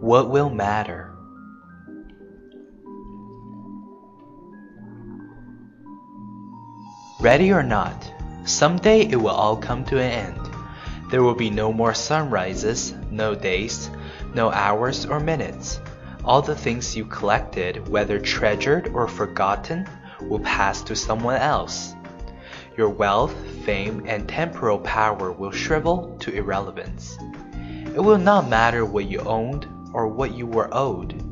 What will matter? Ready or not, someday it will all come to an end. There will be no more sunrises, no days, no hours or minutes. All the things you collected, whether treasured or forgotten, will pass to someone else. Your wealth, fame, and temporal power will shrivel to irrelevance. It will not matter what you owned or what you were owed.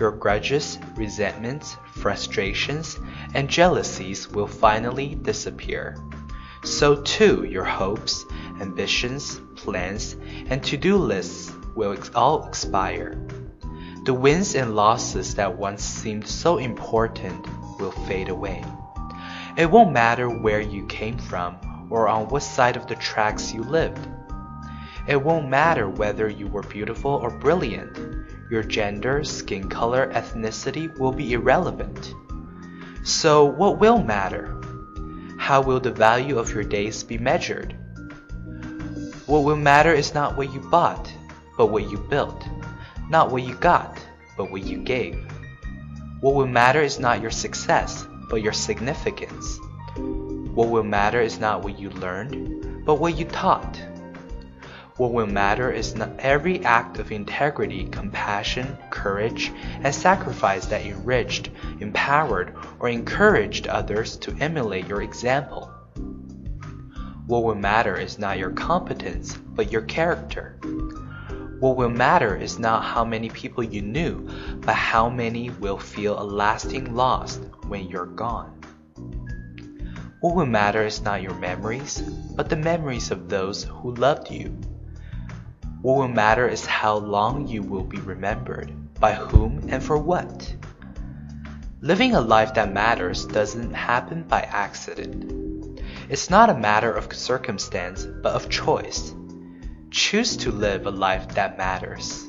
Your grudges, resentments, frustrations, and jealousies will finally disappear. So too your hopes, ambitions, plans, and to-do lists will all expire. The wins and losses that once seemed so important will fade away. It won't matter where you came from or on what side of the tracks you lived. It won't matter whether you were beautiful or brilliant. Your gender, skin color, ethnicity will be irrelevant. So, what will matter? How will the value of your days be measured? What will matter is not what you bought, but what you built. Not what you got, but what you gave. What will matter is not your success, but your significance. What will matter is not what you learned, but what you taught. What will matter is not every act of integrity, compassion, courage, and sacrifice that enriched, empowered, or encouraged others to emulate your example. What will matter is not your competence, but your character. What will matter is not how many people you knew, but how many will feel a lasting loss when you're gone. What will matter is not your memories, but the memories of those who loved you. What will matter is how long you will be remembered, by whom and for what. Living a life that matters doesn't happen by accident. It's not a matter of circumstance, but of choice. Choose to live a life that matters.